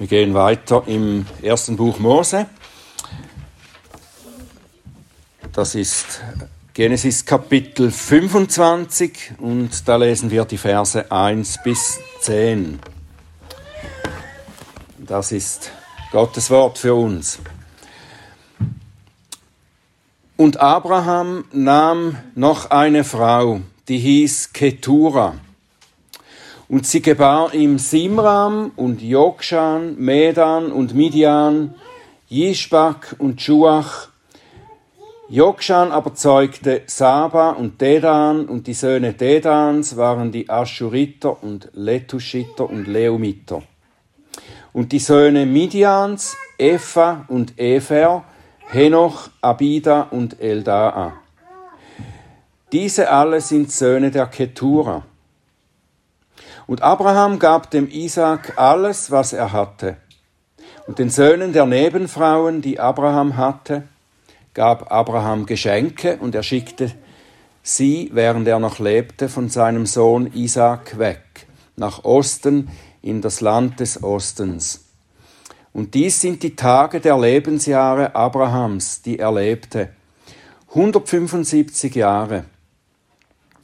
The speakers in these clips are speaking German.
Wir gehen weiter im ersten Buch Mose. Das ist Genesis Kapitel 25 und da lesen wir die Verse 1 bis 10. Das ist Gottes Wort für uns. Und Abraham nahm noch eine Frau, die hieß Ketura. Und sie gebar ihm Simram und Jokshan, Medan und Midian, Jishbak und Schuach. Jokshan aber zeugte Saba und Dedan, und die Söhne Dedans waren die Aschuriter und Letuschiter und Leumiter. Und die Söhne Midians, Epha und Efer, Henoch, Abida und Eldaa. Diese alle sind Söhne der Ketura. Und Abraham gab dem Isaak alles, was er hatte. Und den Söhnen der Nebenfrauen, die Abraham hatte, gab Abraham Geschenke und er schickte sie, während er noch lebte, von seinem Sohn Isaak weg, nach Osten in das Land des Ostens. Und dies sind die Tage der Lebensjahre Abrahams, die er lebte. 175 Jahre.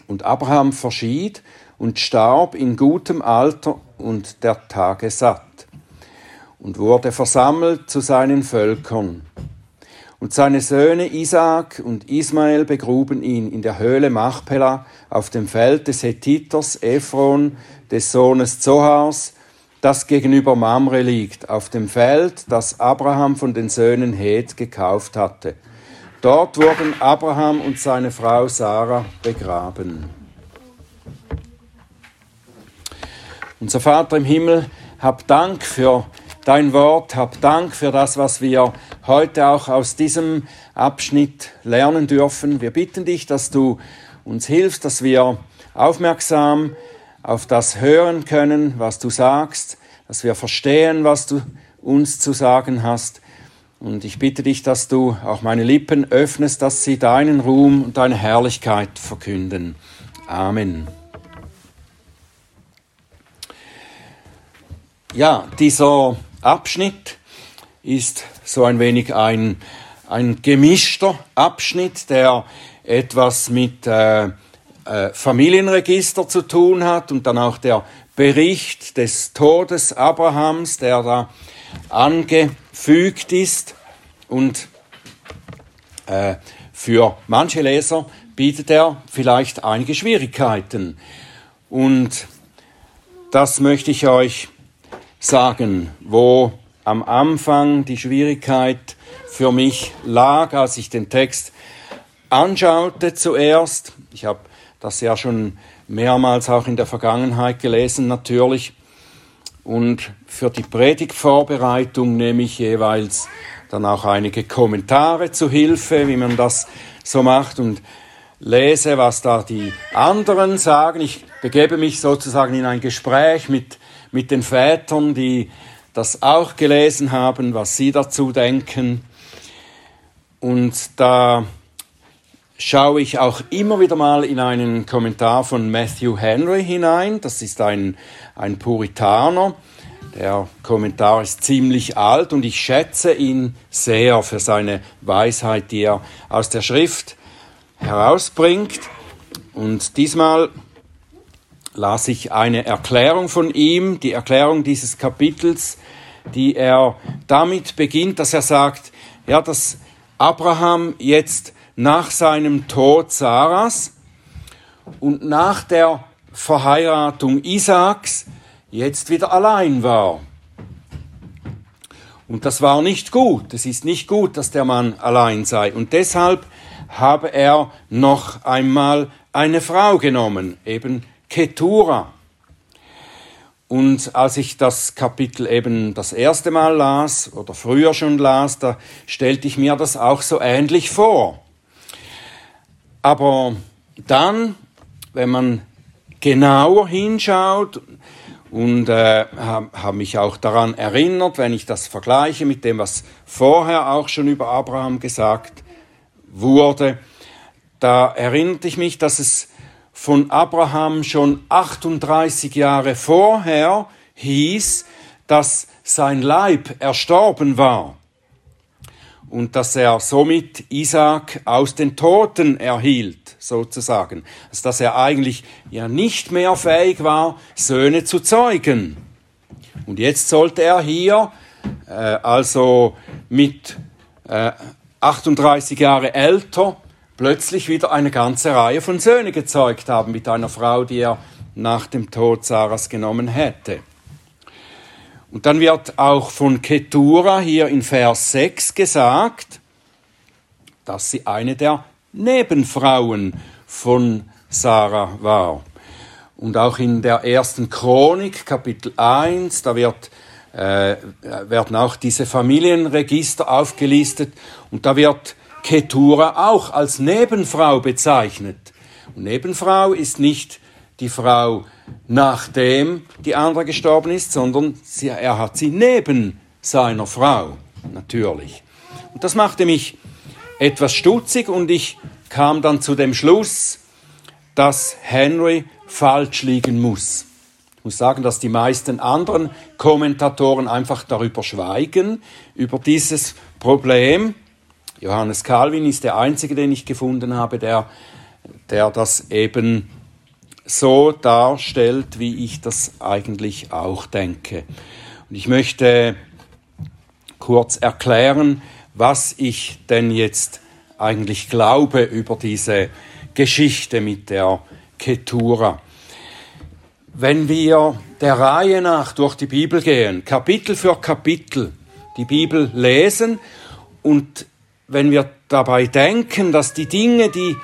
Und Abraham verschied und starb in gutem Alter und der Tage satt und wurde versammelt zu seinen Völkern. Und seine Söhne Isaak und Ismael begruben ihn in der Höhle Machpela auf dem Feld des Hethiters Ephron, des Sohnes Zohars, das gegenüber Mamre liegt, auf dem Feld, das Abraham von den Söhnen Het gekauft hatte. Dort wurden Abraham und seine Frau Sarah begraben. Unser Vater im Himmel, hab Dank für dein Wort, hab Dank für das, was wir heute auch aus diesem Abschnitt lernen dürfen. Wir bitten dich, dass du uns hilfst, dass wir aufmerksam auf das hören können, was du sagst, dass wir verstehen, was du uns zu sagen hast. Und ich bitte dich, dass du auch meine Lippen öffnest, dass sie deinen Ruhm und deine Herrlichkeit verkünden. Amen. Ja, dieser Abschnitt ist so ein wenig ein, ein gemischter Abschnitt, der etwas mit äh, äh, Familienregister zu tun hat und dann auch der Bericht des Todes Abrahams, der da angefügt ist. Und äh, für manche Leser bietet er vielleicht einige Schwierigkeiten. Und das möchte ich euch sagen, wo am Anfang die Schwierigkeit für mich lag, als ich den Text anschaute zuerst. Ich habe das ja schon mehrmals auch in der Vergangenheit gelesen natürlich. Und für die Predigtvorbereitung nehme ich jeweils dann auch einige Kommentare zu Hilfe, wie man das so macht und lese, was da die anderen sagen. Ich begebe mich sozusagen in ein Gespräch mit mit den Vätern, die das auch gelesen haben, was sie dazu denken. Und da schaue ich auch immer wieder mal in einen Kommentar von Matthew Henry hinein. Das ist ein, ein Puritaner. Der Kommentar ist ziemlich alt und ich schätze ihn sehr für seine Weisheit, die er aus der Schrift herausbringt. Und diesmal las ich eine Erklärung von ihm, die Erklärung dieses Kapitels, die er damit beginnt, dass er sagt, ja, dass Abraham jetzt nach seinem Tod Sarahs und nach der Verheiratung Isaaks jetzt wieder allein war. Und das war nicht gut. Es ist nicht gut, dass der Mann allein sei. Und deshalb habe er noch einmal eine Frau genommen, eben Ketura. Und als ich das Kapitel eben das erste Mal las oder früher schon las, da stellte ich mir das auch so ähnlich vor. Aber dann, wenn man genauer hinschaut und äh, habe hab mich auch daran erinnert, wenn ich das vergleiche mit dem, was vorher auch schon über Abraham gesagt wurde, da erinnerte ich mich, dass es von Abraham schon 38 Jahre vorher hieß, dass sein Leib erstorben war und dass er somit Isaac aus den Toten erhielt, sozusagen. Also dass er eigentlich ja nicht mehr fähig war, Söhne zu zeugen. Und jetzt sollte er hier, äh, also mit äh, 38 Jahre älter, plötzlich wieder eine ganze Reihe von Söhnen gezeugt haben mit einer Frau, die er nach dem Tod Sarahs genommen hätte. Und dann wird auch von Ketura hier in Vers 6 gesagt, dass sie eine der Nebenfrauen von Sarah war. Und auch in der ersten Chronik, Kapitel 1, da wird, äh, werden auch diese Familienregister aufgelistet und da wird Ketura auch als Nebenfrau bezeichnet. Und Nebenfrau ist nicht die Frau nachdem die andere gestorben ist, sondern sie, er hat sie neben seiner Frau, natürlich. Und das machte mich etwas stutzig und ich kam dann zu dem Schluss, dass Henry falsch liegen muss. Ich muss sagen, dass die meisten anderen Kommentatoren einfach darüber schweigen, über dieses Problem. Johannes Calvin ist der einzige, den ich gefunden habe, der, der das eben so darstellt, wie ich das eigentlich auch denke. Und ich möchte kurz erklären, was ich denn jetzt eigentlich glaube über diese Geschichte mit der Ketura. Wenn wir der Reihe nach durch die Bibel gehen, Kapitel für Kapitel die Bibel lesen und wenn wir dabei denken, dass die Dinge, die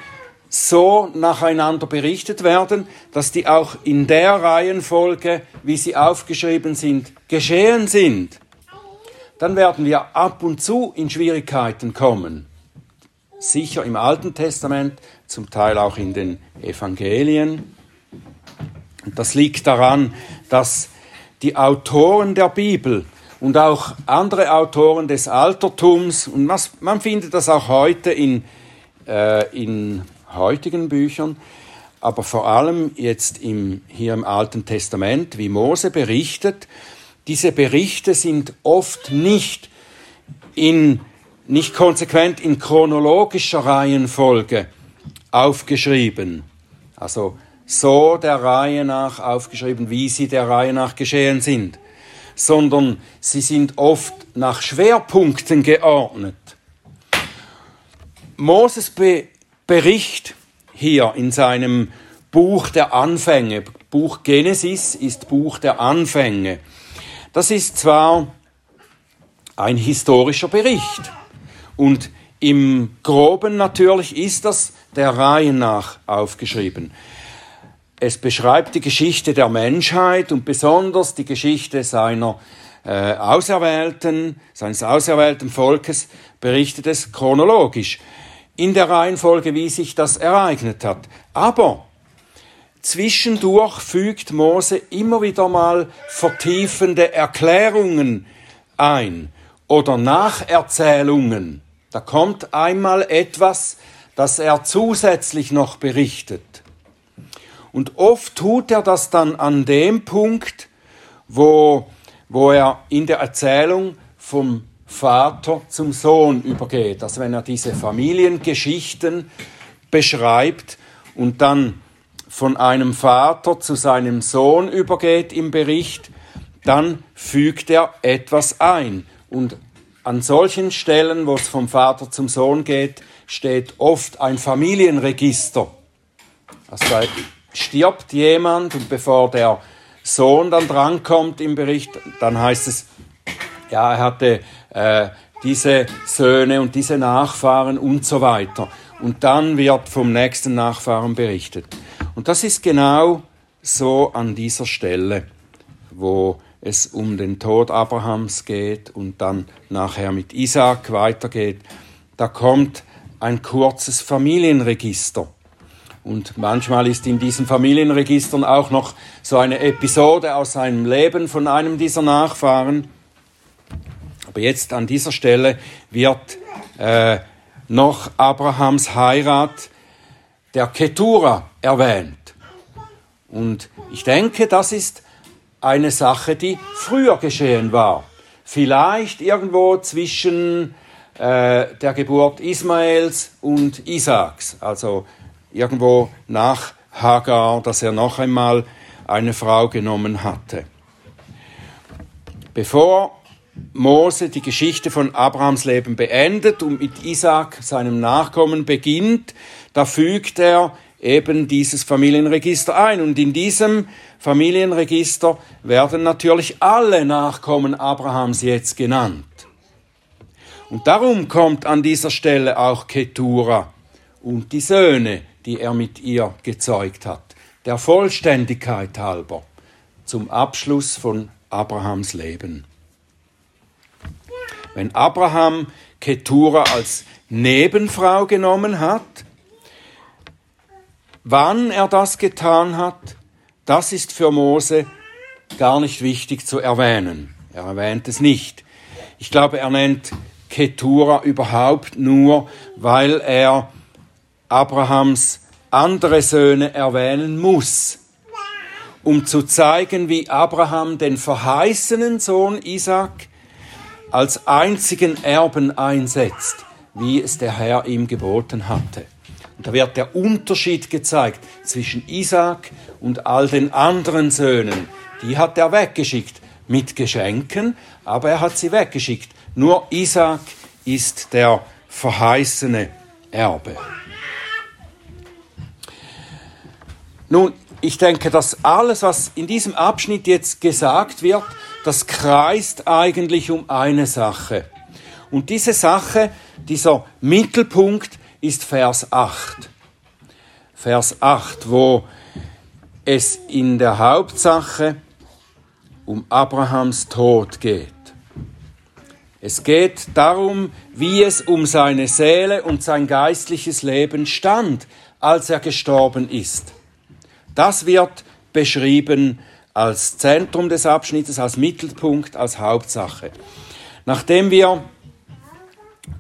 so nacheinander berichtet werden, dass die auch in der Reihenfolge, wie sie aufgeschrieben sind, geschehen sind, dann werden wir ab und zu in Schwierigkeiten kommen. Sicher im Alten Testament, zum Teil auch in den Evangelien. Das liegt daran, dass die Autoren der Bibel und auch andere Autoren des Altertums, und man findet das auch heute in, äh, in heutigen Büchern, aber vor allem jetzt im, hier im Alten Testament, wie Mose berichtet, diese Berichte sind oft nicht in, nicht konsequent in chronologischer Reihenfolge aufgeschrieben. Also so der Reihe nach aufgeschrieben, wie sie der Reihe nach geschehen sind, sondern sie sind oft nach Schwerpunkten geordnet. Moses be Bericht hier in seinem Buch der Anfänge. Buch Genesis ist Buch der Anfänge. Das ist zwar ein historischer Bericht und im groben natürlich ist das der Reihe nach aufgeschrieben. Es beschreibt die Geschichte der Menschheit und besonders die Geschichte seiner äh, Auserwählten, seines auserwählten Volkes, berichtet es chronologisch in der Reihenfolge, wie sich das ereignet hat. Aber zwischendurch fügt Mose immer wieder mal vertiefende Erklärungen ein oder Nacherzählungen. Da kommt einmal etwas, das er zusätzlich noch berichtet. Und oft tut er das dann an dem Punkt, wo, wo er in der Erzählung vom Vater zum Sohn übergeht. Also wenn er diese Familiengeschichten beschreibt und dann von einem Vater zu seinem Sohn übergeht im Bericht, dann fügt er etwas ein. Und an solchen Stellen, wo es vom Vater zum Sohn geht, steht oft ein Familienregister. Also da stirbt jemand und bevor der Sohn dann drankommt im Bericht, dann heißt es, ja, er hatte äh, diese Söhne und diese Nachfahren und so weiter. Und dann wird vom nächsten Nachfahren berichtet. Und das ist genau so an dieser Stelle, wo es um den Tod Abrahams geht und dann nachher mit Isaac weitergeht. Da kommt ein kurzes Familienregister. Und manchmal ist in diesen Familienregistern auch noch so eine Episode aus seinem Leben von einem dieser Nachfahren. Aber jetzt an dieser Stelle wird äh, noch Abrahams Heirat der Ketura erwähnt. Und ich denke, das ist eine Sache, die früher geschehen war. vielleicht irgendwo zwischen äh, der Geburt Ismaels und Isaaks, also irgendwo nach Hagar, dass er noch einmal eine Frau genommen hatte. Bevor Mose die Geschichte von Abrahams Leben beendet und mit Isaac, seinem Nachkommen, beginnt, da fügt er eben dieses Familienregister ein. Und in diesem Familienregister werden natürlich alle Nachkommen Abrahams jetzt genannt. Und darum kommt an dieser Stelle auch Ketura und die Söhne, die er mit ihr gezeugt hat, der Vollständigkeit halber, zum Abschluss von Abrahams Leben. Wenn Abraham Ketura als Nebenfrau genommen hat, wann er das getan hat, das ist für Mose gar nicht wichtig zu erwähnen. Er erwähnt es nicht. Ich glaube, er nennt Ketura überhaupt nur, weil er Abrahams andere Söhne erwähnen muss, um zu zeigen, wie Abraham den verheißenen Sohn Isaac als einzigen Erben einsetzt, wie es der Herr ihm geboten hatte. Und da wird der Unterschied gezeigt zwischen Isaac und all den anderen Söhnen. Die hat er weggeschickt mit Geschenken, aber er hat sie weggeschickt. Nur Isaac ist der verheißene Erbe. Nun, ich denke, dass alles, was in diesem Abschnitt jetzt gesagt wird, das kreist eigentlich um eine Sache. Und diese Sache, dieser Mittelpunkt ist Vers 8. Vers 8, wo es in der Hauptsache um Abrahams Tod geht. Es geht darum, wie es um seine Seele und sein geistliches Leben stand, als er gestorben ist. Das wird beschrieben als Zentrum des Abschnittes, als Mittelpunkt, als Hauptsache. Nachdem wir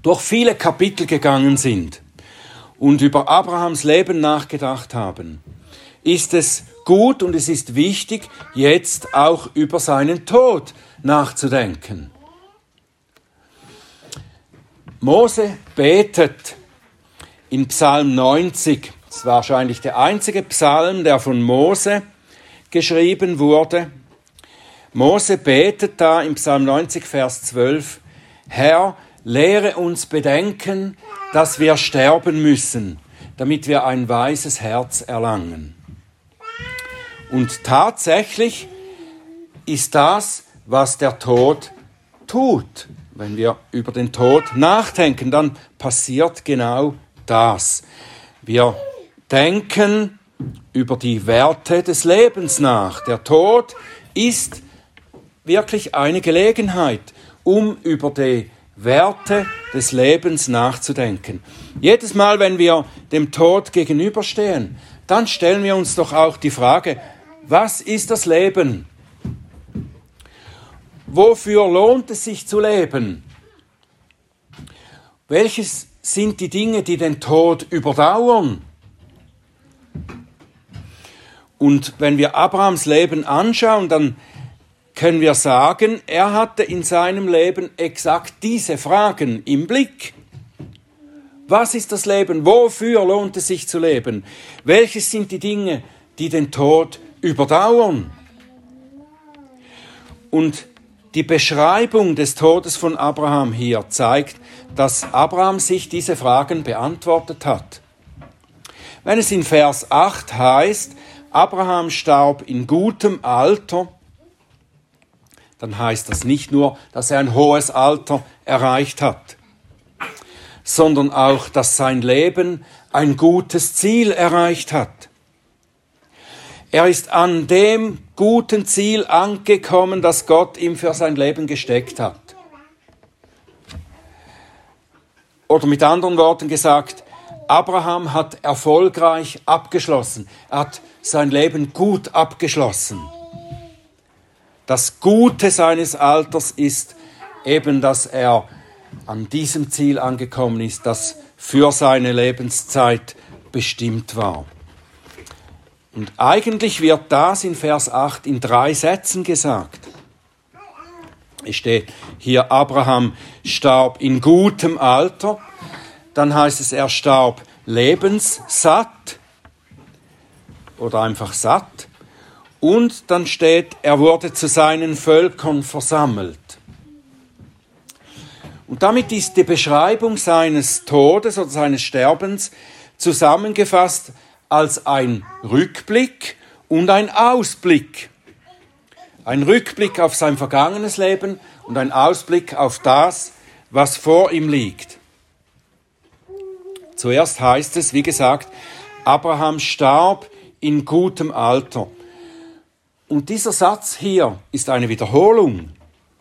durch viele Kapitel gegangen sind und über Abrahams Leben nachgedacht haben, ist es gut und es ist wichtig, jetzt auch über seinen Tod nachzudenken. Mose betet in Psalm 90, das ist wahrscheinlich der einzige Psalm, der von Mose geschrieben wurde. Mose betet da im Psalm 90, Vers 12, Herr, lehre uns bedenken, dass wir sterben müssen, damit wir ein weises Herz erlangen. Und tatsächlich ist das, was der Tod tut. Wenn wir über den Tod nachdenken, dann passiert genau das. Wir denken über die Werte des Lebens nach. Der Tod ist wirklich eine Gelegenheit, um über die Werte des Lebens nachzudenken. Jedes Mal, wenn wir dem Tod gegenüberstehen, dann stellen wir uns doch auch die Frage, was ist das Leben? Wofür lohnt es sich zu leben? Welches sind die Dinge, die den Tod überdauern? Und wenn wir Abrahams Leben anschauen, dann können wir sagen, er hatte in seinem Leben exakt diese Fragen im Blick. Was ist das Leben? Wofür lohnt es sich zu leben? Welches sind die Dinge, die den Tod überdauern? Und die Beschreibung des Todes von Abraham hier zeigt, dass Abraham sich diese Fragen beantwortet hat. Wenn es in Vers 8 heißt, Abraham starb in gutem Alter, dann heißt das nicht nur, dass er ein hohes Alter erreicht hat, sondern auch, dass sein Leben ein gutes Ziel erreicht hat. Er ist an dem guten Ziel angekommen, das Gott ihm für sein Leben gesteckt hat. Oder mit anderen Worten gesagt, Abraham hat erfolgreich abgeschlossen. Er hat sein Leben gut abgeschlossen. Das Gute seines Alters ist eben, dass er an diesem Ziel angekommen ist, das für seine Lebenszeit bestimmt war. Und eigentlich wird das in Vers 8 in drei Sätzen gesagt. Es steht hier, Abraham starb in gutem Alter. Dann heißt es, er starb lebenssatt oder einfach satt. Und dann steht, er wurde zu seinen Völkern versammelt. Und damit ist die Beschreibung seines Todes oder seines Sterbens zusammengefasst als ein Rückblick und ein Ausblick. Ein Rückblick auf sein vergangenes Leben und ein Ausblick auf das, was vor ihm liegt. Zuerst heißt es, wie gesagt, Abraham starb in gutem Alter. Und dieser Satz hier ist eine Wiederholung.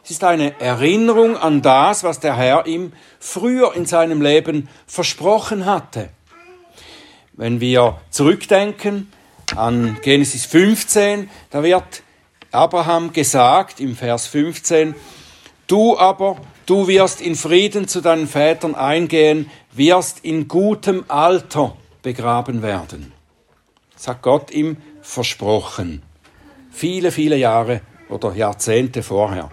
Es ist eine Erinnerung an das, was der Herr ihm früher in seinem Leben versprochen hatte. Wenn wir zurückdenken an Genesis 15, da wird Abraham gesagt im Vers 15, du aber, du wirst in Frieden zu deinen Vätern eingehen, wirst in gutem Alter begraben werden. Das hat Gott ihm versprochen. Viele, viele Jahre oder Jahrzehnte vorher.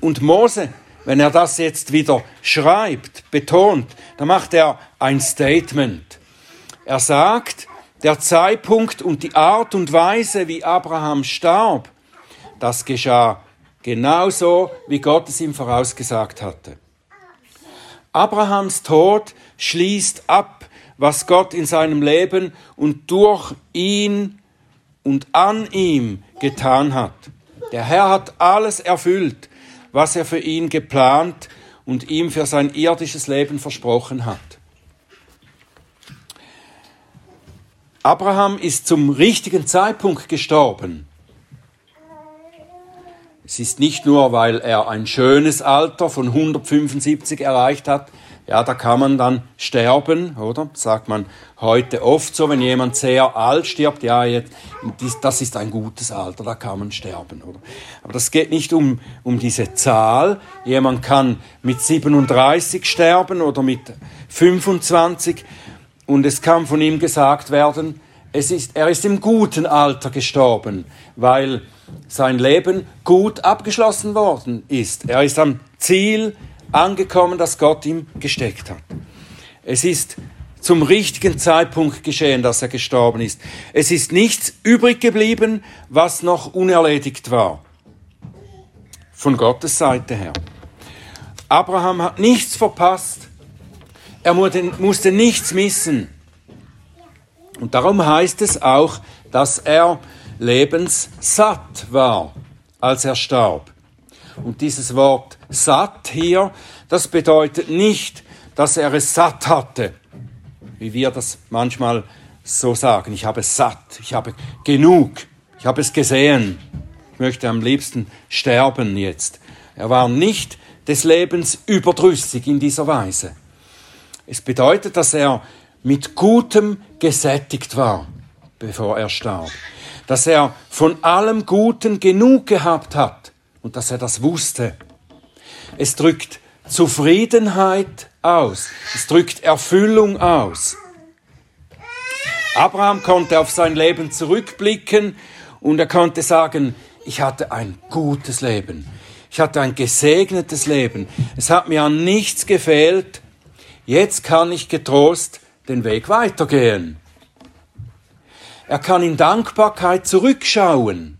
Und Mose, wenn er das jetzt wieder schreibt, betont, dann macht er ein Statement. Er sagt, der Zeitpunkt und die Art und Weise, wie Abraham starb, das geschah genauso, wie Gott es ihm vorausgesagt hatte. Abrahams Tod schließt ab, was Gott in seinem Leben und durch ihn und an ihm getan hat. Der Herr hat alles erfüllt, was er für ihn geplant und ihm für sein irdisches Leben versprochen hat. Abraham ist zum richtigen Zeitpunkt gestorben. Es ist nicht nur, weil er ein schönes Alter von 175 erreicht hat. Ja, da kann man dann sterben, oder? Sagt man heute oft so, wenn jemand sehr alt stirbt, ja, jetzt, das ist ein gutes Alter, da kann man sterben, oder? Aber das geht nicht um, um diese Zahl. Jemand kann mit 37 sterben oder mit 25 und es kann von ihm gesagt werden, es ist, er ist im guten Alter gestorben, weil sein Leben gut abgeschlossen worden ist. Er ist am Ziel angekommen, das Gott ihm gesteckt hat. Es ist zum richtigen Zeitpunkt geschehen, dass er gestorben ist. Es ist nichts übrig geblieben, was noch unerledigt war. Von Gottes Seite her. Abraham hat nichts verpasst. Er musste nichts missen. Und darum heißt es auch, dass er lebenssatt war, als er starb. Und dieses Wort satt hier, das bedeutet nicht, dass er es satt hatte, wie wir das manchmal so sagen. Ich habe es satt, ich habe genug, ich habe es gesehen. Ich möchte am liebsten sterben jetzt. Er war nicht des Lebens überdrüssig in dieser Weise. Es bedeutet, dass er mit Gutem gesättigt war, bevor er starb dass er von allem Guten genug gehabt hat und dass er das wusste. Es drückt Zufriedenheit aus, es drückt Erfüllung aus. Abraham konnte auf sein Leben zurückblicken und er konnte sagen, ich hatte ein gutes Leben. Ich hatte ein gesegnetes Leben. Es hat mir an nichts gefehlt. Jetzt kann ich getrost den Weg weitergehen. Er kann in Dankbarkeit zurückschauen.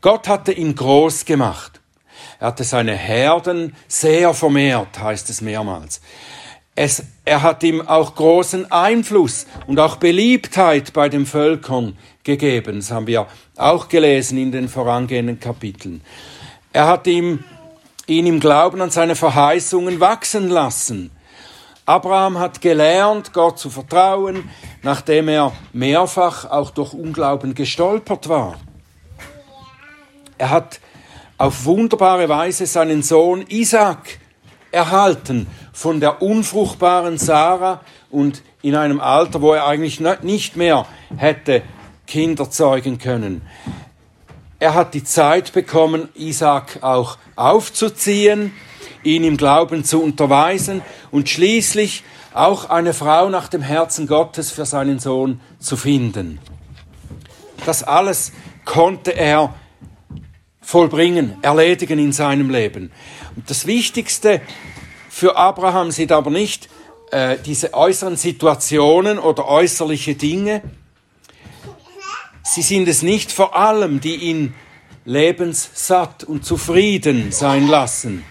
Gott hatte ihn groß gemacht. Er hatte seine Herden sehr vermehrt, heißt es mehrmals. Es, er hat ihm auch großen Einfluss und auch Beliebtheit bei den Völkern gegeben. Das haben wir auch gelesen in den vorangehenden Kapiteln. Er hat ihm, ihn im Glauben an seine Verheißungen wachsen lassen. Abraham hat gelernt, Gott zu vertrauen, nachdem er mehrfach auch durch Unglauben gestolpert war. Er hat auf wunderbare Weise seinen Sohn Isaac erhalten von der unfruchtbaren Sarah und in einem Alter, wo er eigentlich nicht mehr hätte Kinder zeugen können. Er hat die Zeit bekommen, Isaac auch aufzuziehen ihn im Glauben zu unterweisen und schließlich auch eine Frau nach dem Herzen Gottes für seinen Sohn zu finden. Das alles konnte er vollbringen, erledigen in seinem Leben. Und das Wichtigste für Abraham sind aber nicht äh, diese äußeren Situationen oder äußerliche Dinge. Sie sind es nicht vor allem, die ihn lebenssatt und zufrieden sein lassen.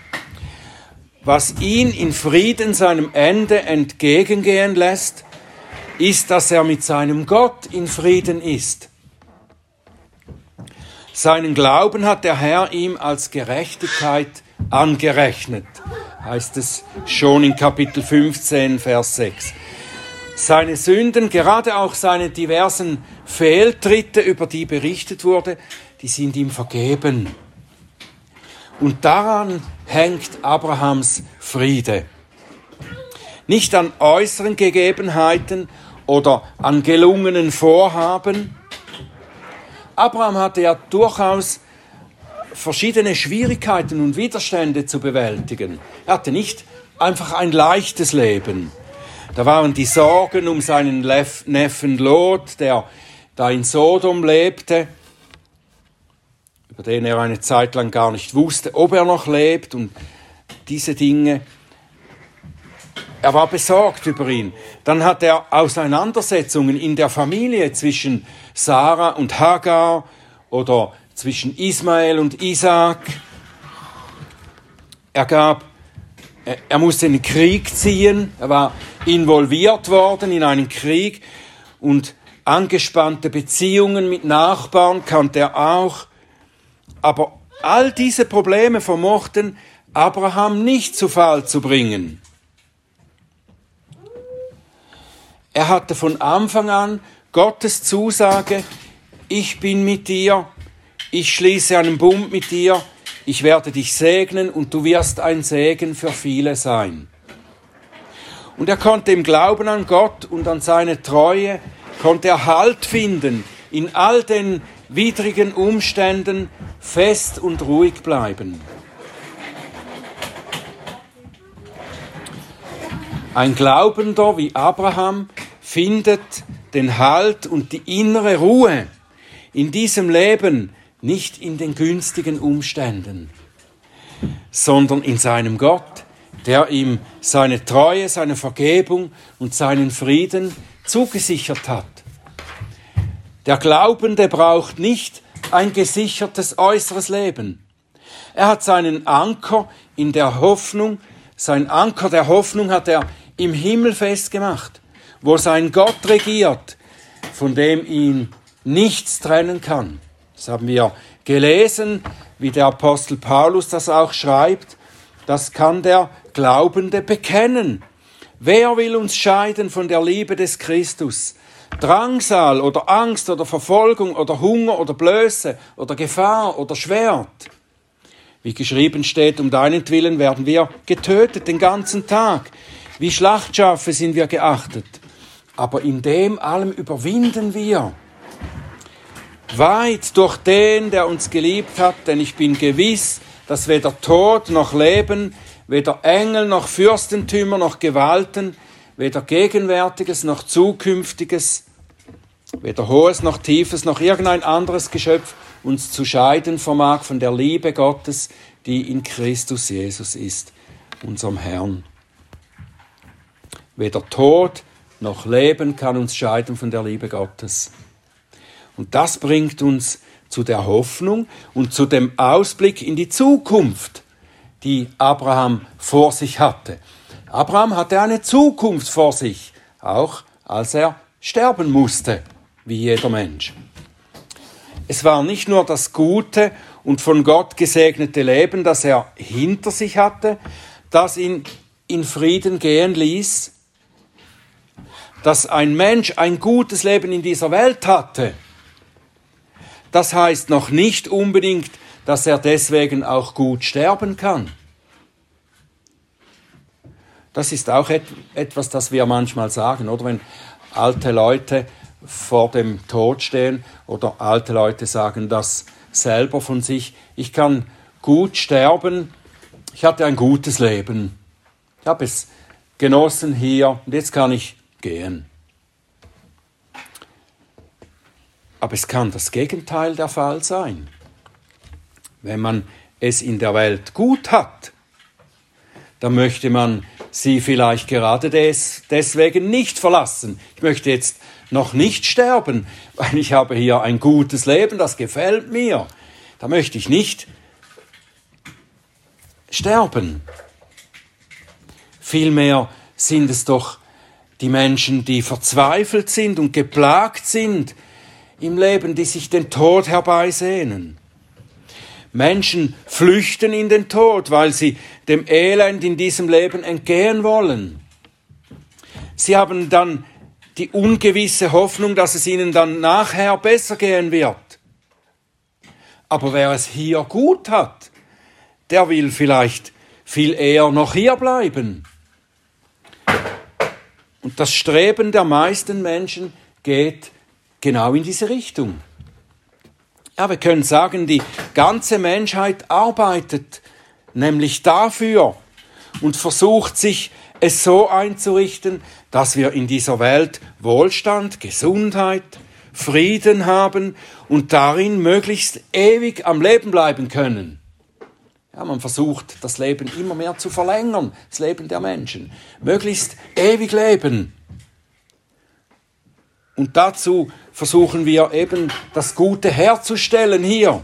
Was ihn in Frieden seinem Ende entgegengehen lässt, ist, dass er mit seinem Gott in Frieden ist. Seinen Glauben hat der Herr ihm als Gerechtigkeit angerechnet, heißt es schon in Kapitel 15, Vers 6. Seine Sünden, gerade auch seine diversen Fehltritte, über die berichtet wurde, die sind ihm vergeben. Und daran hängt Abrahams Friede. Nicht an äußeren Gegebenheiten oder an gelungenen Vorhaben, Abraham hatte ja durchaus verschiedene Schwierigkeiten und Widerstände zu bewältigen. Er hatte nicht einfach ein leichtes Leben. Da waren die Sorgen um seinen Neffen Lot, der da in Sodom lebte, über den er eine Zeit lang gar nicht wusste, ob er noch lebt und diese Dinge. Er war besorgt über ihn. Dann hat er Auseinandersetzungen in der Familie zwischen Sarah und Hagar oder zwischen Ismael und Isaac. Er gab, er musste in den Krieg ziehen. Er war involviert worden in einen Krieg und angespannte Beziehungen mit Nachbarn kannte er auch. Aber all diese Probleme vermochten Abraham nicht zu Fall zu bringen. Er hatte von Anfang an Gottes Zusage, ich bin mit dir, ich schließe einen Bund mit dir, ich werde dich segnen und du wirst ein Segen für viele sein. Und er konnte im Glauben an Gott und an seine Treue, konnte er Halt finden, in all den widrigen Umständen fest und ruhig bleiben. Ein Glaubender wie Abraham findet den Halt und die innere Ruhe in diesem Leben nicht in den günstigen Umständen, sondern in seinem Gott, der ihm seine Treue, seine Vergebung und seinen Frieden zugesichert hat. Der Glaubende braucht nicht ein gesichertes äußeres Leben. Er hat seinen Anker in der Hoffnung, sein Anker der Hoffnung hat er im Himmel festgemacht wo sein Gott regiert, von dem ihn nichts trennen kann. Das haben wir gelesen, wie der Apostel Paulus das auch schreibt. Das kann der Glaubende bekennen. Wer will uns scheiden von der Liebe des Christus? Drangsal oder Angst oder Verfolgung oder Hunger oder Blöße oder Gefahr oder Schwert. Wie geschrieben steht, um deinetwillen werden wir getötet den ganzen Tag. Wie Schlachtschafe sind wir geachtet. Aber in dem allem überwinden wir. Weit durch den, der uns geliebt hat, denn ich bin gewiss, dass weder Tod noch Leben, weder Engel noch Fürstentümer noch Gewalten, weder Gegenwärtiges noch Zukünftiges, weder Hohes noch Tiefes noch irgendein anderes Geschöpf uns zu scheiden vermag von der Liebe Gottes, die in Christus Jesus ist, unserem Herrn. Weder Tod noch Leben kann uns scheiden von der Liebe Gottes. Und das bringt uns zu der Hoffnung und zu dem Ausblick in die Zukunft, die Abraham vor sich hatte. Abraham hatte eine Zukunft vor sich, auch als er sterben musste, wie jeder Mensch. Es war nicht nur das gute und von Gott gesegnete Leben, das er hinter sich hatte, das ihn in Frieden gehen ließ, dass ein Mensch ein gutes Leben in dieser Welt hatte, das heißt noch nicht unbedingt, dass er deswegen auch gut sterben kann. Das ist auch et etwas, das wir manchmal sagen, oder wenn alte Leute vor dem Tod stehen oder alte Leute sagen das selber von sich, ich kann gut sterben, ich hatte ein gutes Leben, ich habe es genossen hier und jetzt kann ich gehen. Aber es kann das Gegenteil der Fall sein. wenn man es in der Welt gut hat, dann möchte man sie vielleicht gerade des, deswegen nicht verlassen. Ich möchte jetzt noch nicht sterben, weil ich habe hier ein gutes Leben, das gefällt mir. Da möchte ich nicht sterben. Vielmehr sind es doch die Menschen, die verzweifelt sind und geplagt sind im Leben, die sich den Tod herbeisehnen. Menschen flüchten in den Tod, weil sie dem Elend in diesem Leben entgehen wollen. Sie haben dann die ungewisse Hoffnung, dass es ihnen dann nachher besser gehen wird. Aber wer es hier gut hat, der will vielleicht viel eher noch hier bleiben. Und das Streben der meisten Menschen geht genau in diese Richtung. Ja, wir können sagen, die ganze Menschheit arbeitet nämlich dafür und versucht sich es so einzurichten, dass wir in dieser Welt Wohlstand, Gesundheit, Frieden haben und darin möglichst ewig am Leben bleiben können. Ja, man versucht, das Leben immer mehr zu verlängern, das Leben der Menschen. Möglichst ewig leben. Und dazu versuchen wir eben das Gute herzustellen hier.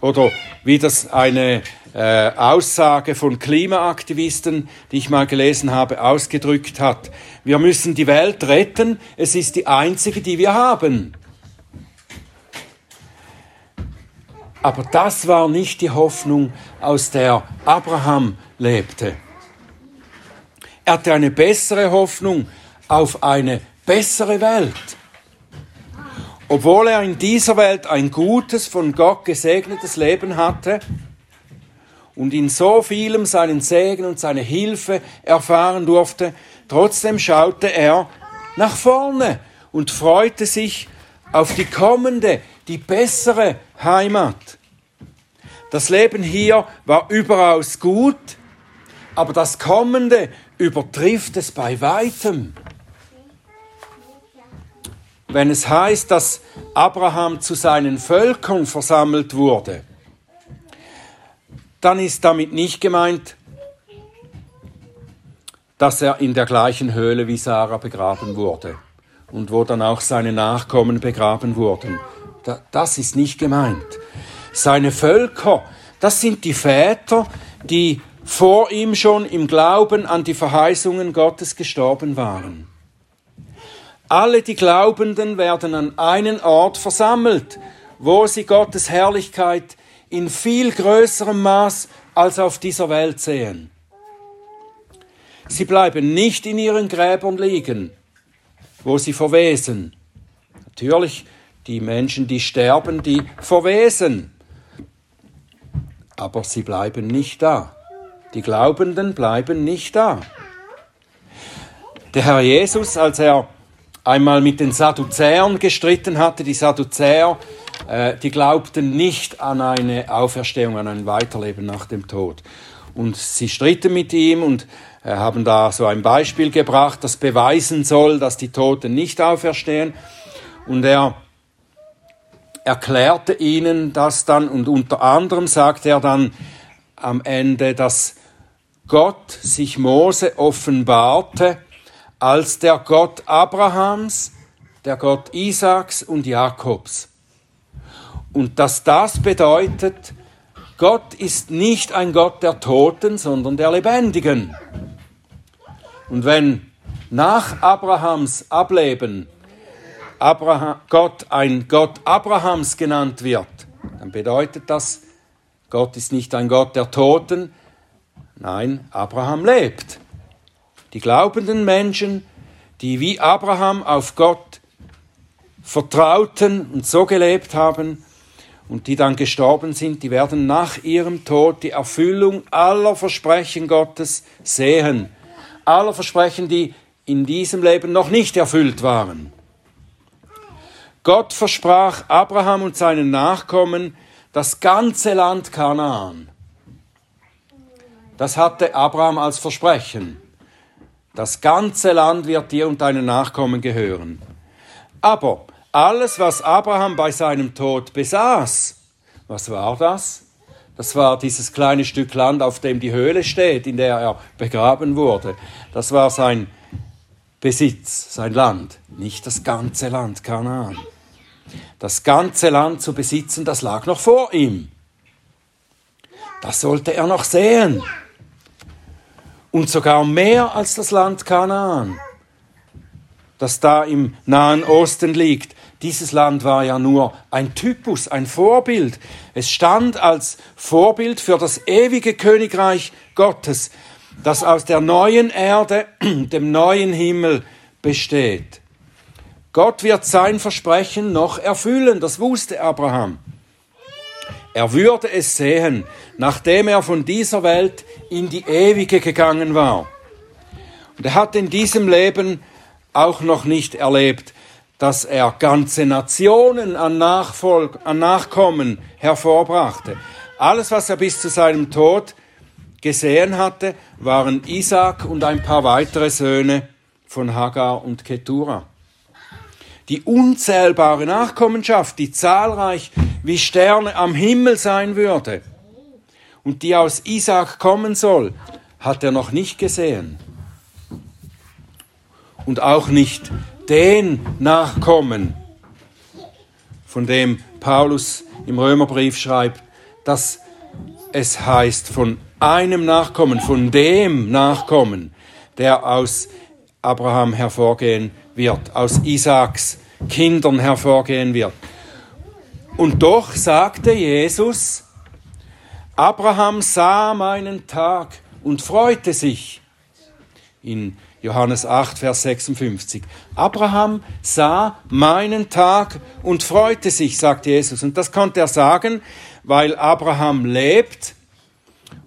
Oder wie das eine äh, Aussage von Klimaaktivisten, die ich mal gelesen habe, ausgedrückt hat. Wir müssen die Welt retten, es ist die einzige, die wir haben. Aber das war nicht die Hoffnung, aus der Abraham lebte. Er hatte eine bessere Hoffnung auf eine bessere Welt. Obwohl er in dieser Welt ein gutes, von Gott gesegnetes Leben hatte und in so vielem seinen Segen und seine Hilfe erfahren durfte, trotzdem schaute er nach vorne und freute sich auf die kommende, die bessere Heimat. Das Leben hier war überaus gut, aber das Kommende übertrifft es bei weitem. Wenn es heißt, dass Abraham zu seinen Völkern versammelt wurde, dann ist damit nicht gemeint, dass er in der gleichen Höhle wie Sarah begraben wurde und wo dann auch seine Nachkommen begraben wurden. Das ist nicht gemeint. Seine Völker, das sind die Väter, die vor ihm schon im Glauben an die Verheißungen Gottes gestorben waren. Alle die Glaubenden werden an einen Ort versammelt, wo sie Gottes Herrlichkeit in viel größerem Maß als auf dieser Welt sehen. Sie bleiben nicht in ihren Gräbern liegen, wo sie verwesen. Natürlich, die Menschen, die sterben, die verwesen. Aber sie bleiben nicht da. Die Glaubenden bleiben nicht da. Der Herr Jesus, als er einmal mit den Sadduzäern gestritten hatte, die Sadduzäer, äh, die glaubten nicht an eine Auferstehung, an ein Weiterleben nach dem Tod. Und sie stritten mit ihm und äh, haben da so ein Beispiel gebracht, das beweisen soll, dass die Toten nicht auferstehen. Und er erklärte ihnen das dann und unter anderem sagte er dann am Ende, dass Gott sich Mose offenbarte als der Gott Abrahams, der Gott Isaaks und Jakobs. Und dass das bedeutet, Gott ist nicht ein Gott der Toten, sondern der Lebendigen. Und wenn nach Abrahams Ableben Abraham, Gott ein Gott Abrahams genannt wird, dann bedeutet das, Gott ist nicht ein Gott der Toten, nein, Abraham lebt. Die glaubenden Menschen, die wie Abraham auf Gott vertrauten und so gelebt haben und die dann gestorben sind, die werden nach ihrem Tod die Erfüllung aller Versprechen Gottes sehen. Aller Versprechen, die in diesem Leben noch nicht erfüllt waren. Gott versprach Abraham und seinen Nachkommen das ganze Land Kanaan. Das hatte Abraham als Versprechen. Das ganze Land wird dir und deinen Nachkommen gehören. Aber alles, was Abraham bei seinem Tod besaß, Was war das? Das war dieses kleine Stück Land, auf dem die Höhle steht, in der er begraben wurde. Das war sein Besitz, sein Land, nicht das ganze Land Kanaan. Das ganze Land zu besitzen, das lag noch vor ihm. Das sollte er noch sehen. Und sogar mehr als das Land Kanaan, das da im Nahen Osten liegt. Dieses Land war ja nur ein Typus, ein Vorbild. Es stand als Vorbild für das ewige Königreich Gottes, das aus der neuen Erde, dem neuen Himmel besteht. Gott wird sein Versprechen noch erfüllen, das wusste Abraham. Er würde es sehen, nachdem er von dieser Welt in die ewige gegangen war. Und er hat in diesem Leben auch noch nicht erlebt, dass er ganze Nationen an, Nachfolg, an Nachkommen hervorbrachte. Alles, was er bis zu seinem Tod gesehen hatte, waren Isaac und ein paar weitere Söhne von Hagar und Ketura die unzählbare Nachkommenschaft, die zahlreich wie Sterne am Himmel sein würde und die aus Isaac kommen soll, hat er noch nicht gesehen. Und auch nicht den Nachkommen, von dem Paulus im Römerbrief schreibt, dass es heißt von einem Nachkommen, von dem Nachkommen, der aus Abraham hervorgehen wird, aus Isaaks Kindern hervorgehen wird. Und doch sagte Jesus, Abraham sah meinen Tag und freute sich. In Johannes 8, Vers 56. Abraham sah meinen Tag und freute sich, sagt Jesus. Und das konnte er sagen, weil Abraham lebt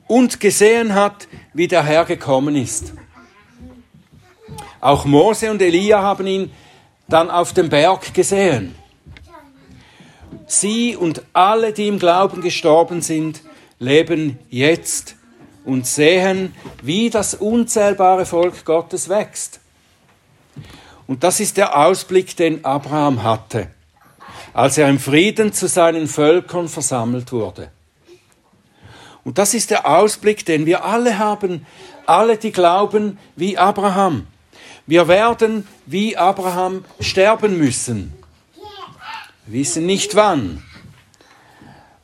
und gesehen hat, wie der Herr gekommen ist. Auch Mose und Elia haben ihn dann auf dem Berg gesehen. Sie und alle, die im Glauben gestorben sind, leben jetzt und sehen, wie das unzählbare Volk Gottes wächst. Und das ist der Ausblick, den Abraham hatte, als er im Frieden zu seinen Völkern versammelt wurde. Und das ist der Ausblick, den wir alle haben, alle, die glauben wie Abraham. Wir werden wie Abraham sterben müssen. Wissen nicht wann.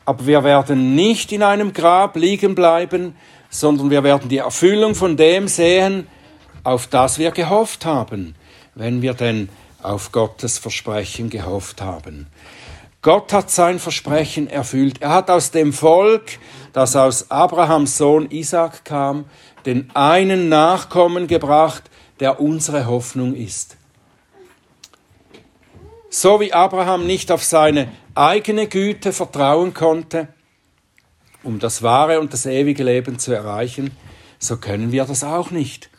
Aber wir werden nicht in einem Grab liegen bleiben, sondern wir werden die Erfüllung von dem sehen, auf das wir gehofft haben, wenn wir denn auf Gottes Versprechen gehofft haben. Gott hat sein Versprechen erfüllt. Er hat aus dem Volk, das aus Abrahams Sohn Isaac kam, den einen Nachkommen gebracht, der unsere Hoffnung ist. So wie Abraham nicht auf seine eigene Güte vertrauen konnte, um das wahre und das ewige Leben zu erreichen, so können wir das auch nicht.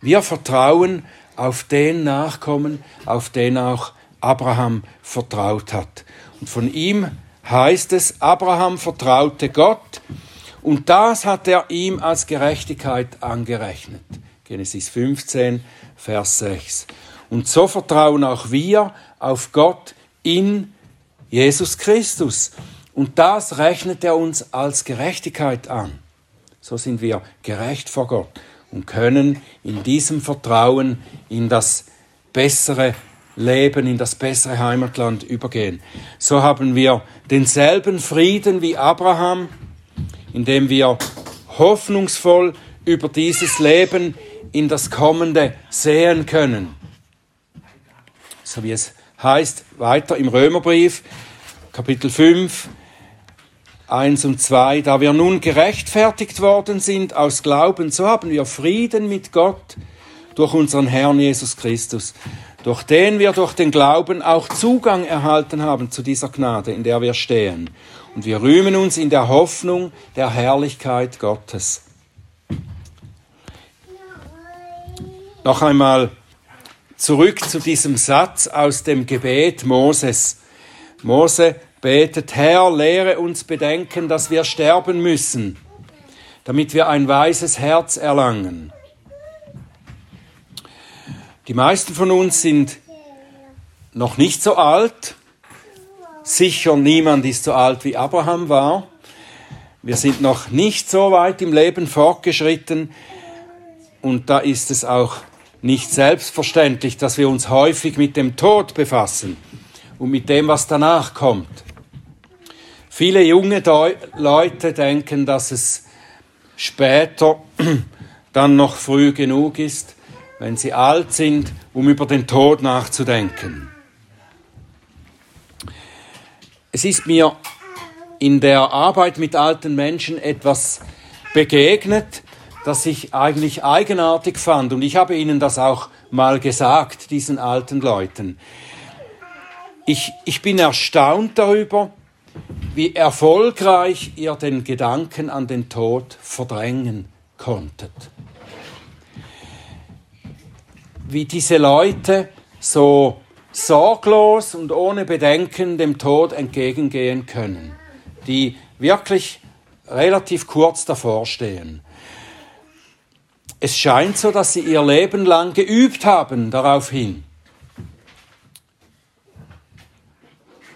Wir vertrauen auf den Nachkommen, auf den auch Abraham vertraut hat. Und von ihm heißt es, Abraham vertraute Gott und das hat er ihm als Gerechtigkeit angerechnet. Genesis 15, Vers 6. Und so vertrauen auch wir auf Gott in Jesus Christus. Und das rechnet er uns als Gerechtigkeit an. So sind wir gerecht vor Gott und können in diesem Vertrauen in das bessere Leben, in das bessere Heimatland übergehen. So haben wir denselben Frieden wie Abraham, indem wir hoffnungsvoll über dieses Leben in das Kommende sehen können. So wie es heißt weiter im Römerbrief, Kapitel 5, 1 und 2, da wir nun gerechtfertigt worden sind aus Glauben, so haben wir Frieden mit Gott durch unseren Herrn Jesus Christus, durch den wir durch den Glauben auch Zugang erhalten haben zu dieser Gnade, in der wir stehen. Und wir rühmen uns in der Hoffnung der Herrlichkeit Gottes. Noch einmal zurück zu diesem Satz aus dem Gebet Moses. Mose betet, Herr, lehre uns bedenken, dass wir sterben müssen, damit wir ein weises Herz erlangen. Die meisten von uns sind noch nicht so alt, sicher niemand ist so alt wie Abraham war. Wir sind noch nicht so weit im Leben fortgeschritten und da ist es auch nicht selbstverständlich, dass wir uns häufig mit dem Tod befassen und mit dem, was danach kommt. Viele junge Deu Leute denken, dass es später dann noch früh genug ist, wenn sie alt sind, um über den Tod nachzudenken. Es ist mir in der Arbeit mit alten Menschen etwas begegnet, das ich eigentlich eigenartig fand. Und ich habe ihnen das auch mal gesagt, diesen alten Leuten. Ich, ich bin erstaunt darüber, wie erfolgreich ihr den Gedanken an den Tod verdrängen konntet. Wie diese Leute so sorglos und ohne Bedenken dem Tod entgegengehen können die wirklich relativ kurz davor stehen. Es scheint so, dass sie ihr Leben lang geübt haben daraufhin,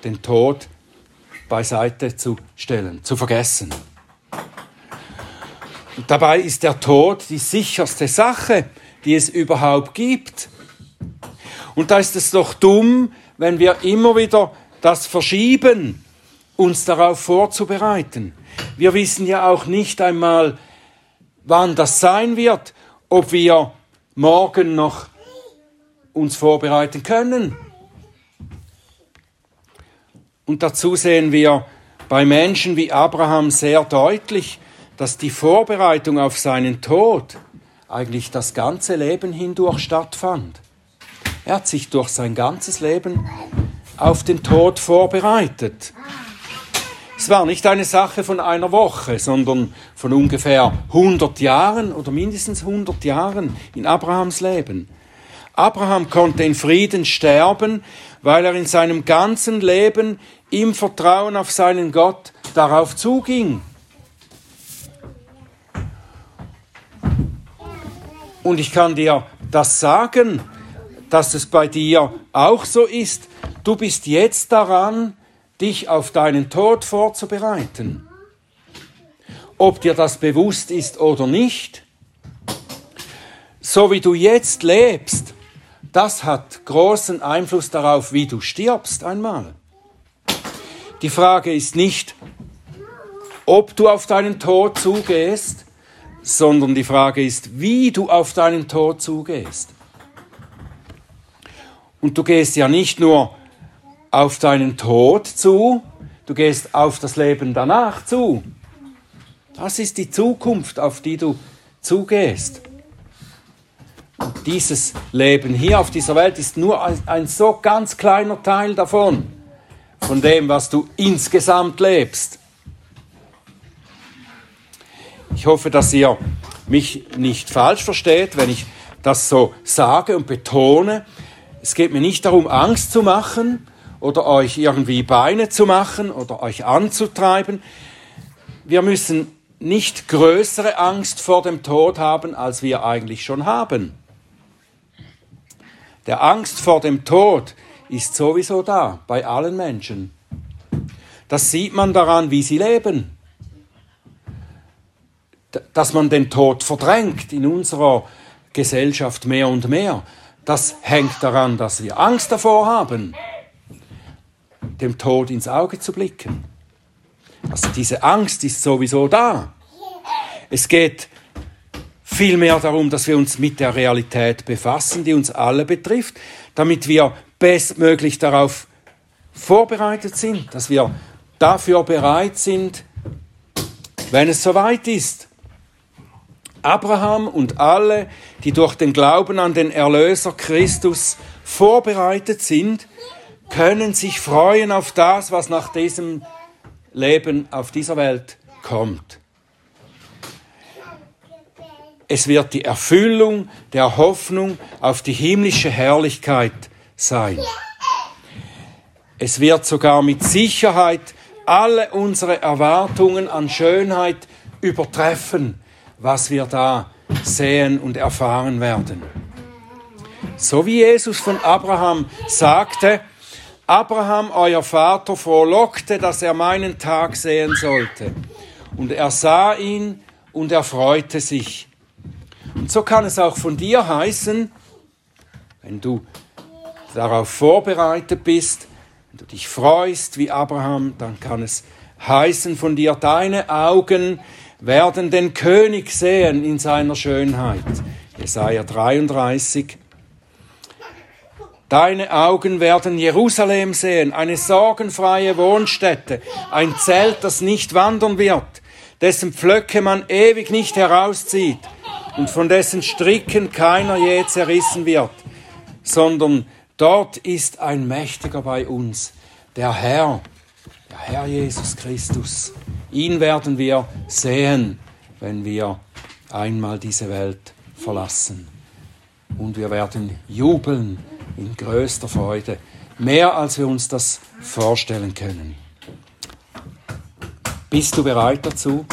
den Tod beiseite zu stellen, zu vergessen. Und dabei ist der Tod die sicherste Sache, die es überhaupt gibt. Und da ist es doch dumm, wenn wir immer wieder das verschieben uns darauf vorzubereiten. Wir wissen ja auch nicht einmal, wann das sein wird, ob wir morgen noch uns vorbereiten können. Und dazu sehen wir bei Menschen wie Abraham sehr deutlich, dass die Vorbereitung auf seinen Tod eigentlich das ganze Leben hindurch stattfand. Er hat sich durch sein ganzes Leben auf den Tod vorbereitet. Es war nicht eine Sache von einer Woche, sondern von ungefähr 100 Jahren oder mindestens 100 Jahren in Abrahams Leben. Abraham konnte in Frieden sterben, weil er in seinem ganzen Leben im Vertrauen auf seinen Gott darauf zuging. Und ich kann dir das sagen, dass es bei dir auch so ist. Du bist jetzt daran, dich auf deinen Tod vorzubereiten. Ob dir das bewusst ist oder nicht, so wie du jetzt lebst, das hat großen Einfluss darauf, wie du stirbst einmal. Die Frage ist nicht, ob du auf deinen Tod zugehst, sondern die Frage ist, wie du auf deinen Tod zugehst. Und du gehst ja nicht nur auf deinen Tod zu, du gehst auf das Leben danach zu. Das ist die Zukunft, auf die du zugehst. Und dieses Leben hier auf dieser Welt ist nur ein, ein so ganz kleiner Teil davon, von dem, was du insgesamt lebst. Ich hoffe, dass ihr mich nicht falsch versteht, wenn ich das so sage und betone. Es geht mir nicht darum, Angst zu machen, oder euch irgendwie Beine zu machen oder euch anzutreiben. Wir müssen nicht größere Angst vor dem Tod haben, als wir eigentlich schon haben. Der Angst vor dem Tod ist sowieso da bei allen Menschen. Das sieht man daran, wie sie leben. Dass man den Tod verdrängt in unserer Gesellschaft mehr und mehr, das hängt daran, dass wir Angst davor haben dem Tod ins Auge zu blicken. Also diese Angst ist sowieso da. Es geht vielmehr darum, dass wir uns mit der Realität befassen, die uns alle betrifft, damit wir bestmöglich darauf vorbereitet sind, dass wir dafür bereit sind, wenn es soweit ist. Abraham und alle, die durch den Glauben an den Erlöser Christus vorbereitet sind, können sich freuen auf das, was nach diesem Leben auf dieser Welt kommt. Es wird die Erfüllung der Hoffnung auf die himmlische Herrlichkeit sein. Es wird sogar mit Sicherheit alle unsere Erwartungen an Schönheit übertreffen, was wir da sehen und erfahren werden. So wie Jesus von Abraham sagte, Abraham, euer Vater, frohlockte, dass er meinen Tag sehen sollte. Und er sah ihn und er freute sich. Und so kann es auch von dir heißen, wenn du darauf vorbereitet bist, wenn du dich freust wie Abraham, dann kann es heißen von dir, deine Augen werden den König sehen in seiner Schönheit. Jesaja 33. Deine Augen werden Jerusalem sehen, eine sorgenfreie Wohnstätte, ein Zelt, das nicht wandern wird, dessen Pflöcke man ewig nicht herauszieht und von dessen Stricken keiner je zerrissen wird, sondern dort ist ein Mächtiger bei uns, der Herr, der Herr Jesus Christus. Ihn werden wir sehen, wenn wir einmal diese Welt verlassen. Und wir werden jubeln in größter Freude, mehr als wir uns das vorstellen können. Bist du bereit dazu?